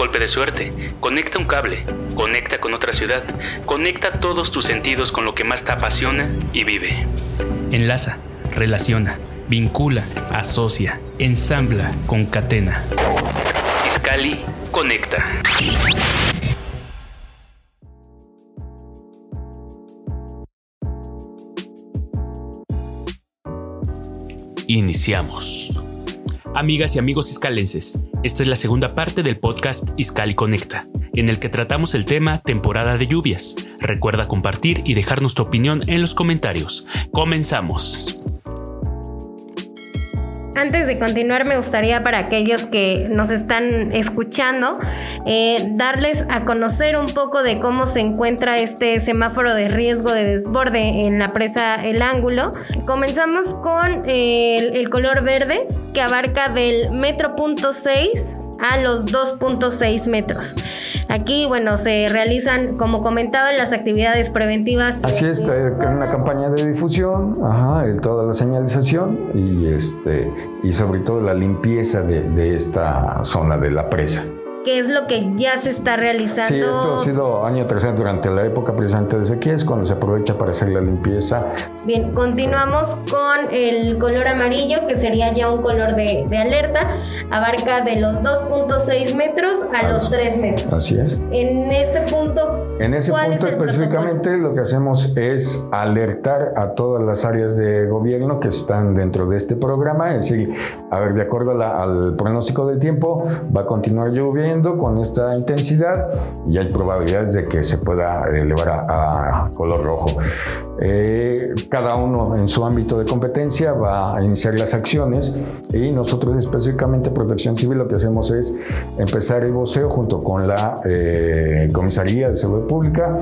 Golpe de suerte, conecta un cable, conecta con otra ciudad, conecta todos tus sentidos con lo que más te apasiona y vive. Enlaza, relaciona, vincula, asocia, ensambla, concatena. Iscali conecta. Iniciamos. Amigas y amigos iscalenses, esta es la segunda parte del podcast Iscali Conecta, en el que tratamos el tema temporada de lluvias. Recuerda compartir y dejarnos tu opinión en los comentarios. Comenzamos. Antes de continuar, me gustaría para aquellos que nos están escuchando, eh, darles a conocer un poco de cómo se encuentra este semáforo de riesgo de desborde en la presa El Ángulo. Comenzamos con el, el color verde, que abarca del metro punto 6 a los 2.6 metros. Aquí, bueno, se realizan, como comentaba, las actividades preventivas. Así es, una campaña de difusión, ajá, toda la señalización y, este, y sobre todo la limpieza de esta zona de la presa qué es lo que ya se está realizando. Sí, esto ha sido año tras año durante la época precisamente de sequía, es cuando se aprovecha para hacer la limpieza. Bien, continuamos con el color amarillo, que sería ya un color de, de alerta, abarca de los 2.6 metros a los 3 metros. Así es. En este punto... En ese punto específicamente lo que hacemos es alertar a todas las áreas de gobierno que están dentro de este programa, es decir, a ver, de acuerdo al pronóstico del tiempo, va a continuar lloviendo con esta intensidad y hay probabilidades de que se pueda elevar a, color rojo. Eh, cada uno en su ámbito de competencia va a iniciar las acciones y nosotros específicamente Protección Civil lo que hacemos es empezar el voceo junto con la eh, Comisaría de Seguridad Pública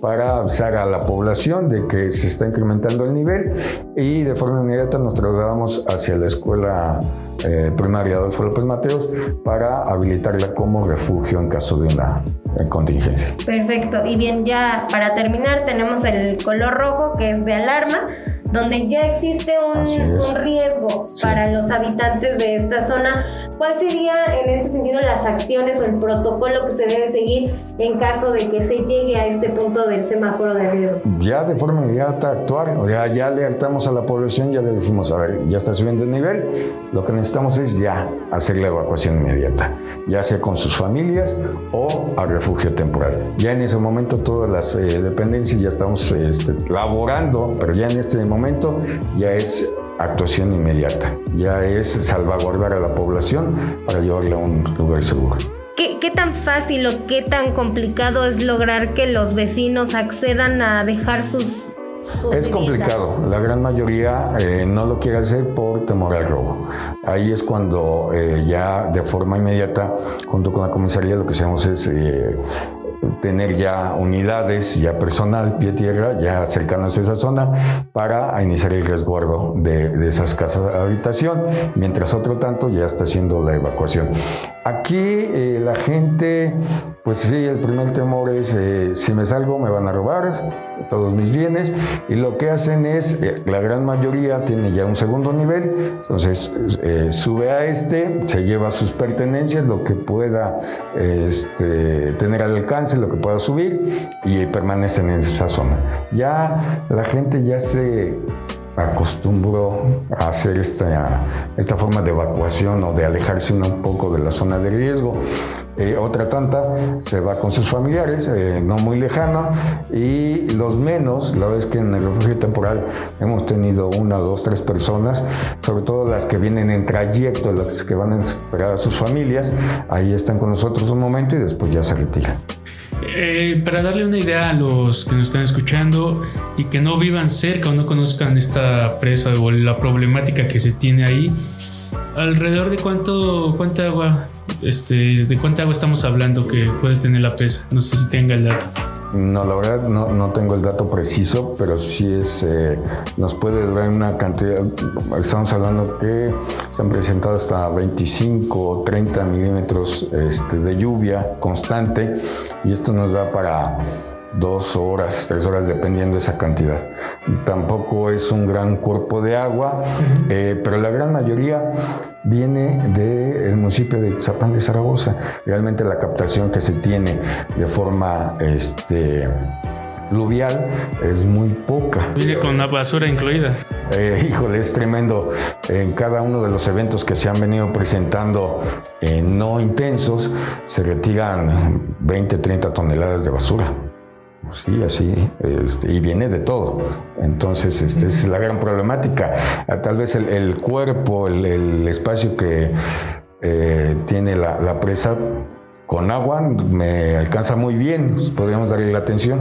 para avisar a la población de que se está incrementando el nivel y de forma inmediata nos trasladamos hacia la escuela eh, primaria Adolfo López Mateos para habilitarla como refugio en caso de una eh, contingencia. Perfecto. Y bien, ya para terminar tenemos el color rojo que es de alarma donde ya existe un, riesgo para los habitantes de esta zona, ¿cuál sería en este sentido las acciones o el protocolo que se debe seguir en caso de que se llegue a este punto del semáforo de riesgo? Ya de forma inmediata actuar, o sea, ya le alertamos a la población, ya le dijimos, a ver, ya está subiendo el nivel, lo que necesitamos es ya hacer la evacuación inmediata, ya sea con sus familias o al refugio temporal. Ya en ese momento todas las eh, dependencias ya estamos este, laborando, pero ya en este momento momento ya es actuación inmediata, ya es salvaguardar a la población para llevarla a un lugar seguro. ¿Qué, tan fácil o qué tan complicado es lograr que los vecinos accedan a dejar sus... es complicado, la gran mayoría eh, no lo quiere hacer por temor al robo. Ahí es cuando eh, ya de forma inmediata, junto con la comisaría, lo que hacemos es eh, tener ya unidades, ya personal, pie tierra, ya cercanos a esa zona, para iniciar el resguardo de, esas casas de habitación, mientras otro tanto ya está haciendo la evacuación. Aquí eh, la gente, pues sí, el primer temor es, eh, si me salgo me van a robar todos mis bienes, y lo que hacen es, eh, la gran mayoría tiene ya un segundo nivel, entonces sube a este, se lleva sus pertenencias, lo que pueda este, tener al alcance, lo que pueda subir, y permanecen en esa zona. Ya la gente ya se acostumbró a hacer esta, esta forma de evacuación o de alejarse un poco de la zona de riesgo. Eh, otra tanta se va con sus familiares, eh, no muy lejana, y los menos, la vez que en el refugio temporal hemos tenido una, dos, tres personas, sobre todo las que vienen en trayecto, las que van a esperar a sus familias, ahí están con nosotros un momento y después ya se retiran. Eh, para darle una idea a los que nos están escuchando y que no vivan cerca o no conozcan esta presa o la problemática que se tiene ahí, alrededor de cuánto, cuánta agua, este, de cuánta agua estamos hablando que puede tener la presa. No sé si tenga el dato. No, la verdad no, tengo el dato preciso, pero sí es, eh, nos puede durar una cantidad, estamos hablando que se han presentado hasta 25 o 30 milímetros este, de lluvia constante y esto nos da para dos horas, tres horas, dependiendo de esa cantidad. Tampoco es un gran cuerpo de agua, eh, pero la gran mayoría viene del municipio de Zapán de Zaragoza. Realmente la captación que se tiene de forma este, fluvial es muy poca. Viene con la basura incluida. Eh, híjole, es tremendo. En cada uno de los eventos que se han venido presentando eh, no intensos, se retiran 20, 30 toneladas de basura. Sí, así, este, y viene de todo. Entonces, esta es la gran problemática. Ah, tal vez el, cuerpo, el, espacio que eh, tiene la, presa con agua me alcanza muy bien, podríamos darle la atención,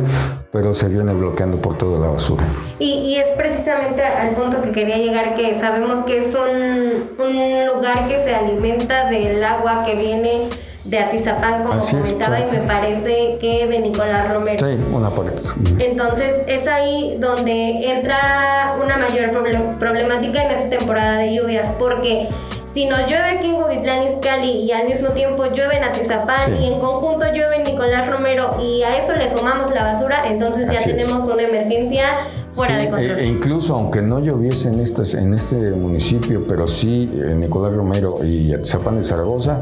pero se viene bloqueando por toda la basura. Y, es precisamente al punto que quería llegar, que sabemos que es un lugar que se alimenta del agua que viene de Atizapán, como comentaba, y me parece que de Nicolás Romero. Sí, una parte. Entonces es ahí donde entra una mayor problemática en esta temporada de lluvias, porque si nos llueve aquí en Huitlán Izcalli y al mismo tiempo llueve en Atizapán y en conjunto llueve en Nicolás Romero y a eso le sumamos la basura, entonces ya tenemos una emergencia fuera de control. E, incluso aunque no lloviese en, estas, en este municipio, pero sí en Nicolás Romero y Atizapán de Zaragoza,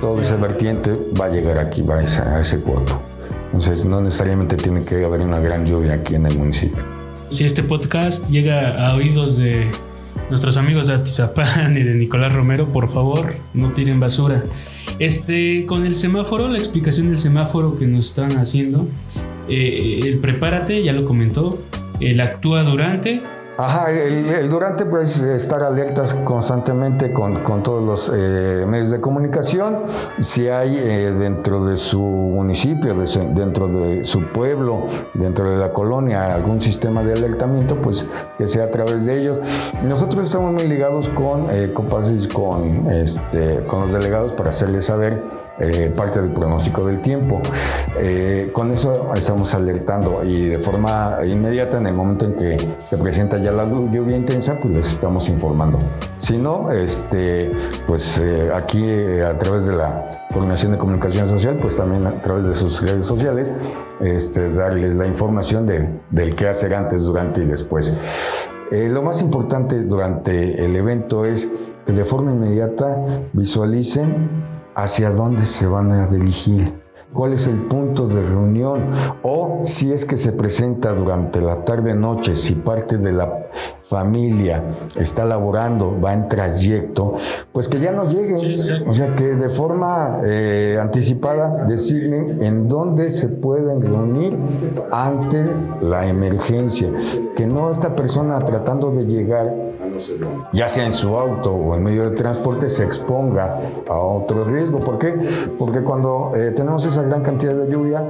todo ese vertiente va a llegar aquí, va a ese, cuerpo. Entonces, no necesariamente tiene que haber una gran lluvia aquí en el municipio. Si este podcast llega a oídos de nuestros amigos de Atizapán y de Nicolás Romero, por favor, no tiren basura. Este, con el semáforo, la explicación del semáforo que nos están haciendo, eh, el prepárate, ya lo comentó, el actúa durante, Ajá, el, durante pues estar alertas constantemente con, todos los eh, medios de comunicación. Si hay eh, dentro de su municipio, dentro de su pueblo, dentro de la colonia, algún sistema de alertamiento, pues que sea a través de ellos. Nosotros estamos muy ligados con eh, Copasis, con, este, con los delegados para hacerles saber eh, parte del pronóstico del tiempo. Eh, con eso estamos alertando y de forma inmediata en el momento en que se presenta ya la lluvia intensa, pues les estamos informando. Si no, este, pues eh, aquí a través de la Coordinación de Comunicación Social, pues también a través de sus redes sociales, este, darles la información de, del qué hacer antes, durante y después. lo más importante durante el evento es que de forma inmediata visualicen hacia dónde se van a dirigir, cuál es el punto de reunión o si es que se presenta durante la tarde-noche, si parte de la familia está laborando, va en trayecto, pues que ya no lleguen. O sea, que de forma eh, anticipada deciden en dónde se pueden reunir ante la emergencia. Que no esta persona tratando de llegar, ya sea en su auto o en medio de transporte, se exponga a otro riesgo. ¿Por qué? Porque cuando eh, tenemos esa gran cantidad de lluvia,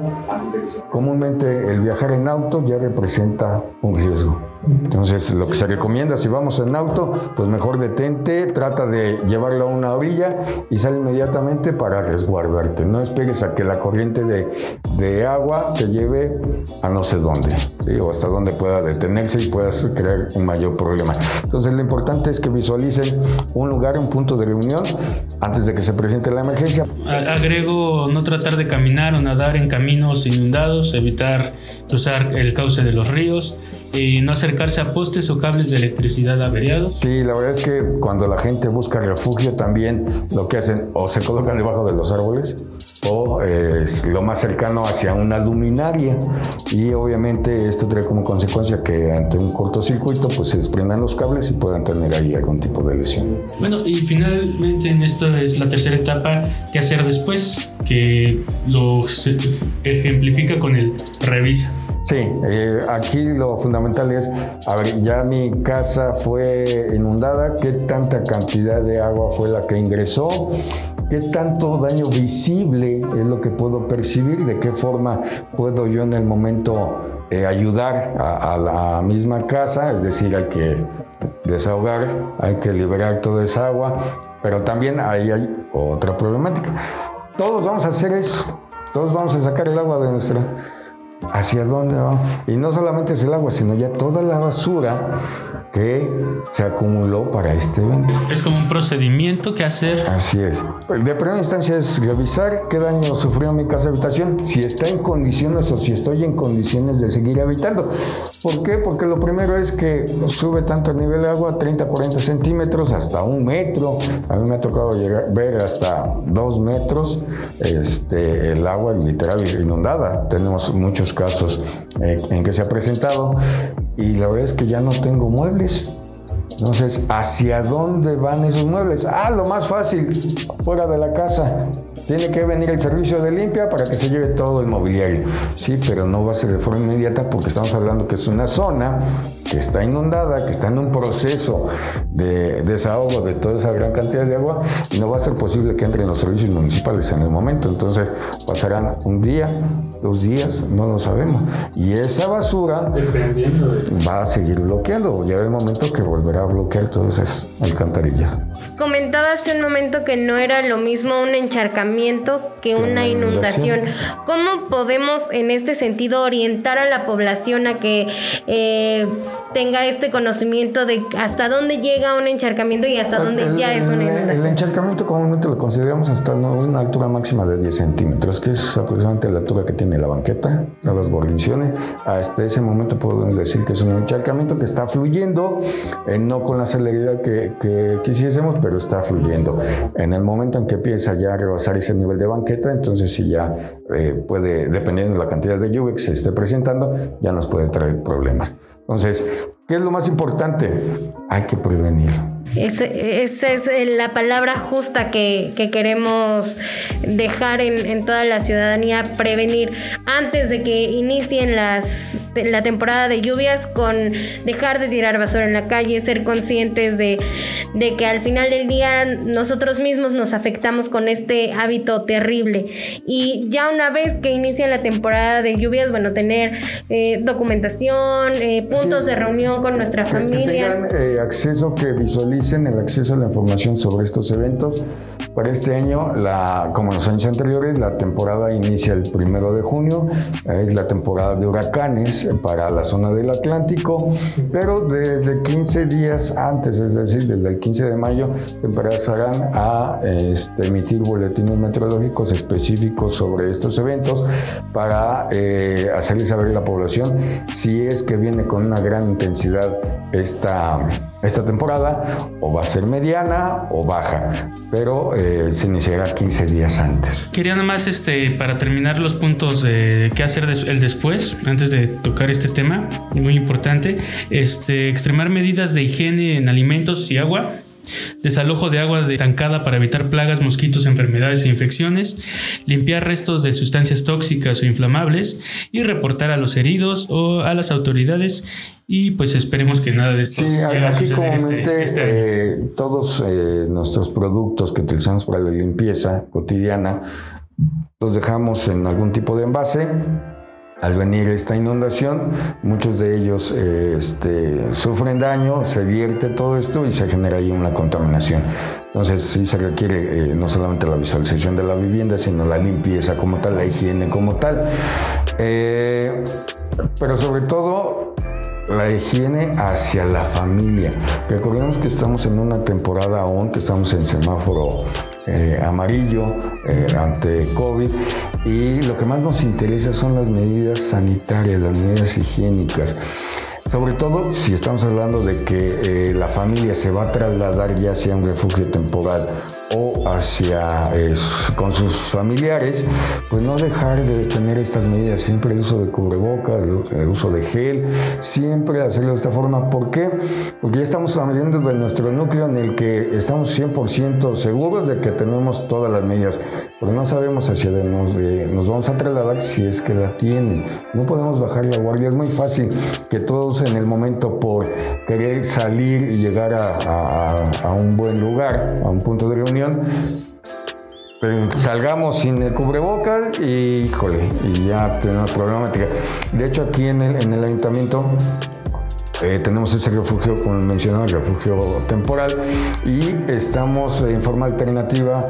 comúnmente el viajar en auto ya representa un riesgo. Entonces, lo que se recomienda si vamos en auto, pues mejor detente, trata de llevarlo a una orilla y sale inmediatamente para resguardarte. No esperes a que la corriente de, agua te lleve a no sé dónde, o hasta donde pueda detenerse y puedas crear un mayor problema. Entonces, lo importante es que visualicen un lugar, un punto de reunión antes de que se presente la emergencia. Agrego no tratar de caminar o nadar en caminos inundados, evitar cruzar el cauce de los ríos y no acercarse a postes o cables de electricidad averiados. Sí, la verdad es que cuando la gente busca refugio también lo que hacen o se colocan debajo de los árboles o es lo más cercano hacia una luminaria y obviamente esto trae como consecuencia que ante un cortocircuito pues se desprendan los cables y puedan tener ahí algún tipo de lesión. Bueno, y finalmente en esto es la tercera etapa, ¿qué hacer después? Que lo ejemplifica con el revisa. Sí, eh, aquí lo fundamental es, a ver, ya mi casa fue inundada, ¿qué tanta cantidad de agua fue la que ingresó? ¿Qué tanto daño visible es lo que puedo percibir? ¿De qué forma puedo yo en el momento eh, ayudar a, la misma casa? Es decir, hay que desahogar, hay que liberar toda esa agua, pero también ahí hay otra problemática. Todos vamos a hacer eso, todos vamos a sacar el agua de nuestra hacia dónde va. Y no solamente es el agua, sino ya toda la basura que se acumuló para este evento. Es como un procedimiento que hacer. Así es. De primera instancia es revisar qué daño sufrió mi casa habitación, si está en condiciones o si estoy en condiciones de seguir habitando. ¿Por qué? Porque lo primero es que sube tanto el nivel de agua, 30, 40 centímetros, hasta un metro. A mí me ha tocado llegar, ver hasta dos metros este, el agua literal inundada. Tenemos muchos casos eh, en que se ha presentado y la verdad es que ya no tengo muebles. Entonces, ¿hacia dónde van esos muebles? Ah, lo más fácil, fuera de la casa. Tiene que venir el servicio de limpia para que se lleve todo el mobiliario. Sí, pero no va a ser de forma inmediata porque estamos hablando que es una zona que está inundada, que está en un proceso de desahogo de toda esa gran cantidad de agua y no va a ser posible que entren los servicios municipales en el momento. Entonces pasarán un día, dos días, no lo sabemos. Y esa basura va a seguir bloqueando. Ya el momento que volverá a bloquear todas esas alcantarillas. Comentaba hace un momento que no era lo mismo un encharcamiento que una inundación. ¿Cómo podemos en este sentido orientar a la población a que eh, tenga este conocimiento de hasta dónde llega un encharcamiento y hasta dónde ya es una inundación? El encharcamiento comúnmente lo consideramos hasta una altura máxima de 10 centímetros, que es aproximadamente la altura que tiene la banqueta, a las guarniciones. Hasta ese momento podemos decir que es un encharcamiento que está fluyendo, eh, no con la celeridad que, que quisiésemos, pero está fluyendo. En el momento en que empieza ya a rebasar ese nivel de banqueta, entonces sí ya eh, puede, dependiendo de la cantidad de lluvia que se esté presentando, ya nos puede traer problemas. Entonces, ¿qué es lo más importante? Hay que prevenir. Esa es eh, la palabra justa que, queremos dejar en, toda la ciudadanía, prevenir antes de que inicien las, la temporada de lluvias con dejar de tirar basura en la calle, ser conscientes de, de que al final del día nosotros mismos nos afectamos con este hábito terrible. Y ya una vez que inicia la temporada de lluvias, bueno, tener eh, documentación, eh, puntos de reunión con nuestra familia. tengan, acceso que visualicen el acceso a la información sobre estos eventos. Para este año, la, como los años anteriores, la temporada inicia el primero de junio, es la temporada de huracanes para la zona del Atlántico, pero desde 15 días antes, es decir, desde el 15 de mayo, se empezarán a este, emitir boletines meteorológicos específicos sobre estos eventos para eh, hacerles saber a la población si es que viene con una gran intensidad esta, esta temporada o va a ser mediana o baja, pero eh, se iniciará 15 días antes. Quería nada más, este, para terminar los puntos de qué hacer el después, antes de tocar este tema, muy importante, este, extremar medidas de higiene en alimentos y agua, desalojo de agua estancada para evitar plagas, mosquitos, enfermedades e infecciones, limpiar restos de sustancias tóxicas o inflamables y reportar a los heridos o a las autoridades. Y pues esperemos que nada de esto sí, así este, este eh, todos eh, nuestros productos que utilizamos para la limpieza cotidiana los dejamos en algún tipo de envase al venir esta inundación, muchos de ellos eh, este, sufren daño, se vierte todo esto y se genera ahí una contaminación. Entonces sí se requiere eh, no solamente la visualización de la vivienda, sino la limpieza como tal, la higiene como tal. Eh, pero sobre todo la higiene hacia la familia. Recordemos que estamos en una temporada aún, que estamos en semáforo amarillo ante COVID y lo que más nos interesa son las medidas sanitarias, las medidas higiénicas. Sobre todo si estamos hablando de que eh, la familia se va a trasladar ya hacia un refugio temporal o hacia con sus familiares, pues no dejar de tener estas medidas, siempre el uso de cubrebocas, el uso de gel, siempre hacerlo de esta forma. ¿Por qué? Porque ya estamos hablando de nuestro núcleo en el que estamos 100% seguros de que tenemos todas las medidas, pero no sabemos hacia dónde nos, eh, nos vamos a trasladar si es que la tienen. No podemos bajar la guardia, es muy fácil que todos en el momento por querer salir y llegar a, un buen lugar, a un punto de reunión, salgamos sin el cubrebocas y, híjole, y ya tenemos problemática. De hecho, aquí en el, en el ayuntamiento eh, tenemos ese refugio, como mencionaba, el refugio temporal, y estamos en forma alternativa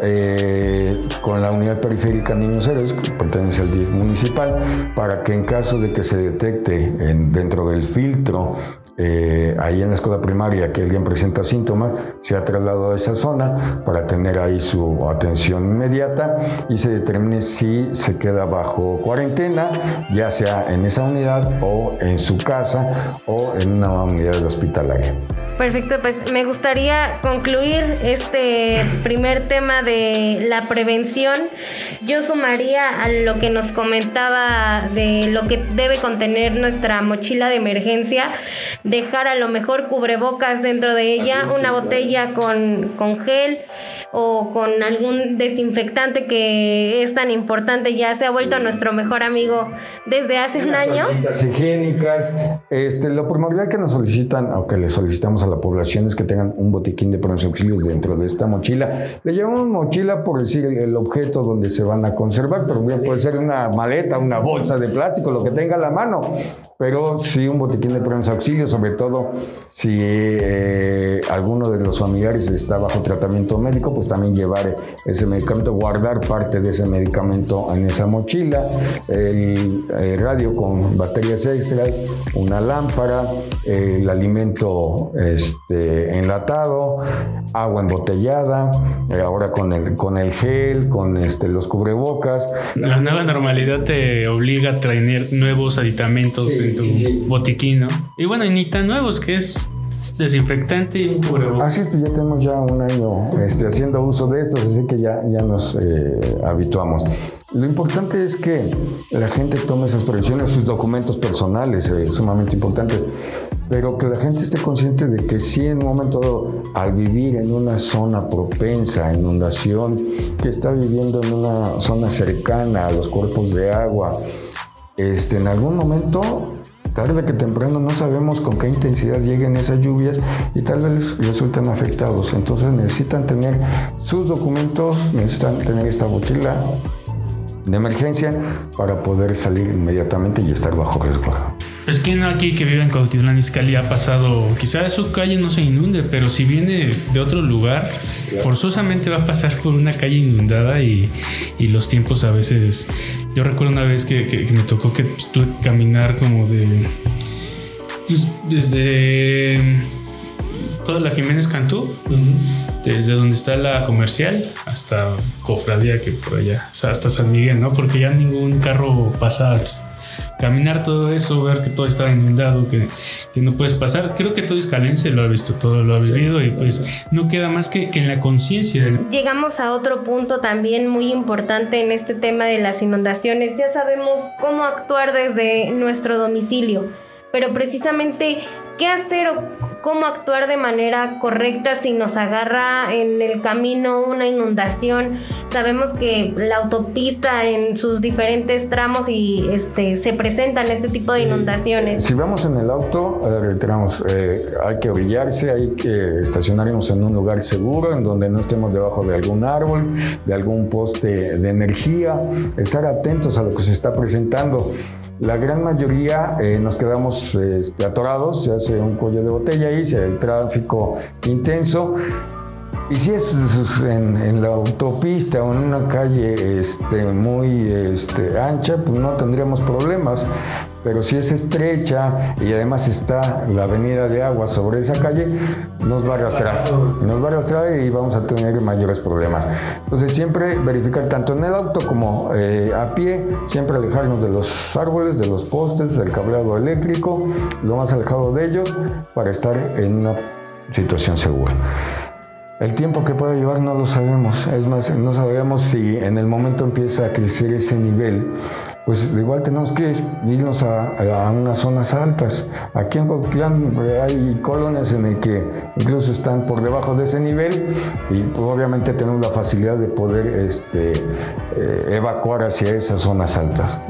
eh, con la unidad periférica Niños Héroes, que pertenece al DIF municipal, para que en caso de que se detecte dentro del filtro eh, ahí en la escuela primaria que alguien presenta síntomas, se ha trasladado a esa zona para tener ahí su atención inmediata y se determine si se queda bajo cuarentena, ya sea en esa unidad o en su casa o en una unidad hospitalaria. Perfecto, pues me gustaría concluir este primer tema de la prevención. Yo sumaría a lo que nos comentaba de lo que debe contener nuestra mochila de emergencia, dejar a lo mejor cubrebocas dentro de ella, una botella con, con gel o con algún desinfectante que es tan importante, ya se ha vuelto nuestro mejor amigo desde hace un año. higiénicas, este, lo primordial que nos solicitan o que le solicitamos a la población es que tengan un botiquín de primeros auxilios dentro de esta mochila. Le llevamos mochila por decir el objeto donde se van a conservar, pero puede ser una maleta, una bolsa de plástico, lo que tenga a la mano pero sí un botiquín de primeros auxilios, sobre todo si eh, alguno de los familiares está bajo tratamiento médico, pues también llevar ese medicamento, guardar parte de ese medicamento en esa mochila, el, radio con baterías extras, una lámpara, el alimento este, enlatado, agua embotellada, eh, ahora con el, con el gel, con este, los cubrebocas. La nueva normalidad te obliga a traer nuevos aditamentos tu botiquín, ¿no? Y bueno, y ni tan nuevos, que es desinfectante y un cubrebocas. Así es, ya tenemos ya un año este, haciendo uso de estos, así que ya, ya nos eh, habituamos. Lo importante es que la gente tome esas previsiones, sus documentos personales, eh, sumamente importantes, pero que la gente esté consciente de que si en un momento al vivir en una zona propensa a inundación, que está viviendo en una zona cercana a los cuerpos de agua, este, en algún momento tarde que temprano no sabemos con qué intensidad lleguen esas lluvias y tal vez resulten afectados. Entonces necesitan tener sus documentos, necesitan tener esta mochila de emergencia para poder salir inmediatamente y estar bajo resguardo. Es que no aquí que vive en Cuautitlán Izcalli ha pasado, quizás su calle no se inunde, pero si viene de otro lugar, forzosamente va a pasar por una calle inundada y, y, los tiempos a veces... Yo recuerdo una vez que, me tocó que tuve que caminar como de... Pues, desde toda la Jiménez Cantú, desde donde está la comercial hasta Cofradía, que por allá, o sea, hasta San Miguel, ¿no? Porque ya ningún carro pasa caminar todo eso, ver que todo está inundado, que, no puedes pasar. Creo que todo escalense lo ha visto, todo lo ha vivido y pues no queda más que, que en la conciencia. Llegamos a otro punto también muy importante en este tema de las inundaciones. Ya sabemos cómo actuar desde nuestro domicilio, pero precisamente qué hacer o cómo actuar de manera correcta si nos agarra en el camino una inundación. Sabemos que la autopista en sus diferentes tramos y este se presentan este tipo de inundaciones. Si vamos en el auto, reiteramos, eh, hay que brillarse, hay que estacionarnos en un lugar seguro, en donde no estemos debajo de algún árbol, de algún poste de energía, estar atentos a lo que se está presentando. La gran mayoría eh, nos quedamos este, atorados, se hace un cuello de botella ahí, se el tráfico intenso. Y si es en, la autopista o en una calle este, muy este, ancha, pues no tendríamos problemas. Pero si es estrecha y además está la avenida de agua sobre esa calle, nos va a arrastrar. Nos va a arrastrar y vamos a tener mayores problemas. Entonces siempre verificar tanto en el auto como eh, a pie, siempre alejarnos de los árboles, de los postes, del cableado eléctrico, lo más alejado de ellos para estar en una situación segura. El tiempo que puede llevar no lo sabemos. Es más, no sabemos si en el momento empieza a crecer ese nivel pues igual tenemos que irnos a, unas zonas altas. Aquí en Coquitlán eh, hay colonias en el que incluso están por debajo de ese nivel y obviamente tenemos la facilidad de poder este, eh, evacuar hacia esas zonas altas.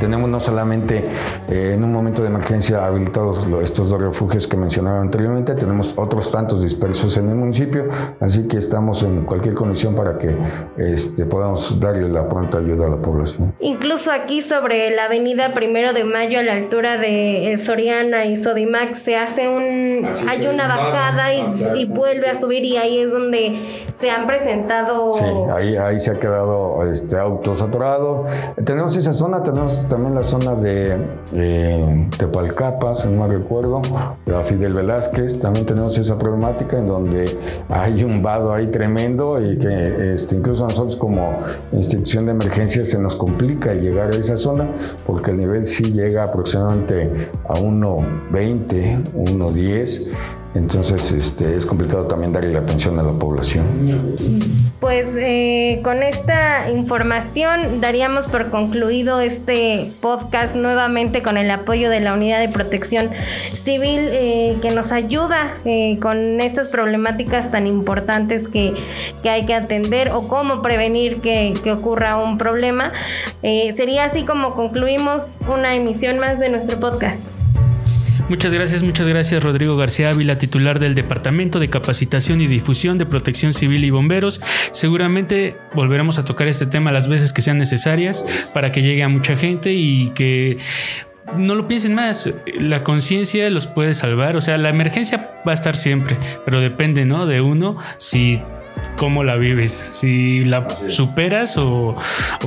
Tenemos no solamente eh, en un momento de emergencia habilitados estos dos refugios que mencionaba anteriormente, tenemos otros tantos dispersos en el municipio, así que estamos en cualquier condición para que este, podamos darle la pronta ayuda a la población. Incluso aquí sobre la avenida Primero de Mayo a la altura de eh, Soriana y Sodimac se hace un, hay una bajada y, y vuelve a subir y ahí es donde se han presentado. Sí, ahí, ahí se ha quedado este, auto saturado. Tenemos esa zona, tenemos también la zona de eh, Tepalcapas, no me recuerdo, la Fidel Velázquez, también tenemos esa problemática en donde hay un vado ahí tremendo y que este, incluso nosotros como institución de emergencia se nos complica el llegar a esa zona porque el nivel sí llega aproximadamente a 1.20, 1.10 entonces este, es complicado también darle la atención a la población. Pues eh, con esta información daríamos por concluido este podcast nuevamente con el apoyo de la Unidad de Protección Civil eh, que nos ayuda eh, con estas problemáticas tan importantes que, que, hay que atender o cómo prevenir que, que ocurra un problema. sería así como concluimos una emisión más de nuestro podcast. Muchas gracias, muchas gracias Rodrigo García Ávila, titular del Departamento de Capacitación y Difusión de Protección Civil y Bomberos. Seguramente volveremos a tocar este tema las veces que sean necesarias para que llegue a mucha gente y que no lo piensen más, la conciencia los puede salvar, o sea, la emergencia va a estar siempre, pero depende, ¿no? De uno si cómo la vives, si la superas o,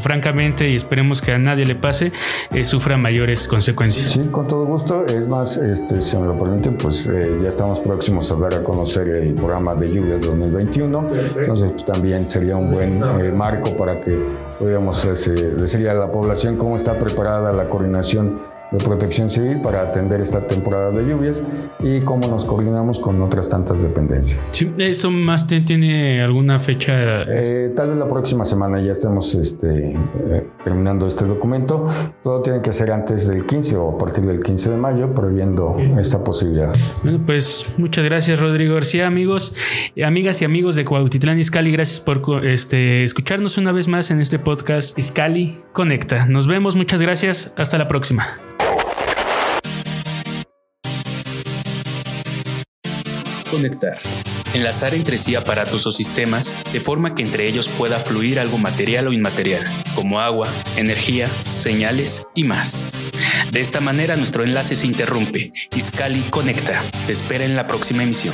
francamente, y esperemos que a nadie le pase, eh, sufra mayores consecuencias. Sí, con todo gusto. Es más, este, si me lo permiten, pues eh, ya estamos próximos a dar a conocer el programa de lluvias 2021. Entonces, pues, también sería un buen eh, marco para que pudiéramos decirle a la población cómo está preparada la coordinación de Protección Civil para atender esta temporada de lluvias y cómo nos coordinamos con otras tantas dependencias. Sí, ¿Eso más tiene alguna fecha? Eh, tal vez la próxima semana ya estemos este, eh, terminando este documento. Todo tiene que ser antes del 15 o a partir del 15 de mayo, previendo esta posibilidad. Bueno, pues muchas gracias Rodrigo García, amigos, amigas y amigos de Cuautitlán Iscali, gracias por este, escucharnos una vez más en este podcast Iscali Conecta. Nos vemos, muchas gracias, hasta la próxima. Conectar. Enlazar entre sí aparatos o sistemas de forma que entre ellos pueda fluir algo material o inmaterial, como agua, energía, señales y más. De esta manera nuestro enlace se interrumpe. Iscali conecta. Te espera en la próxima emisión.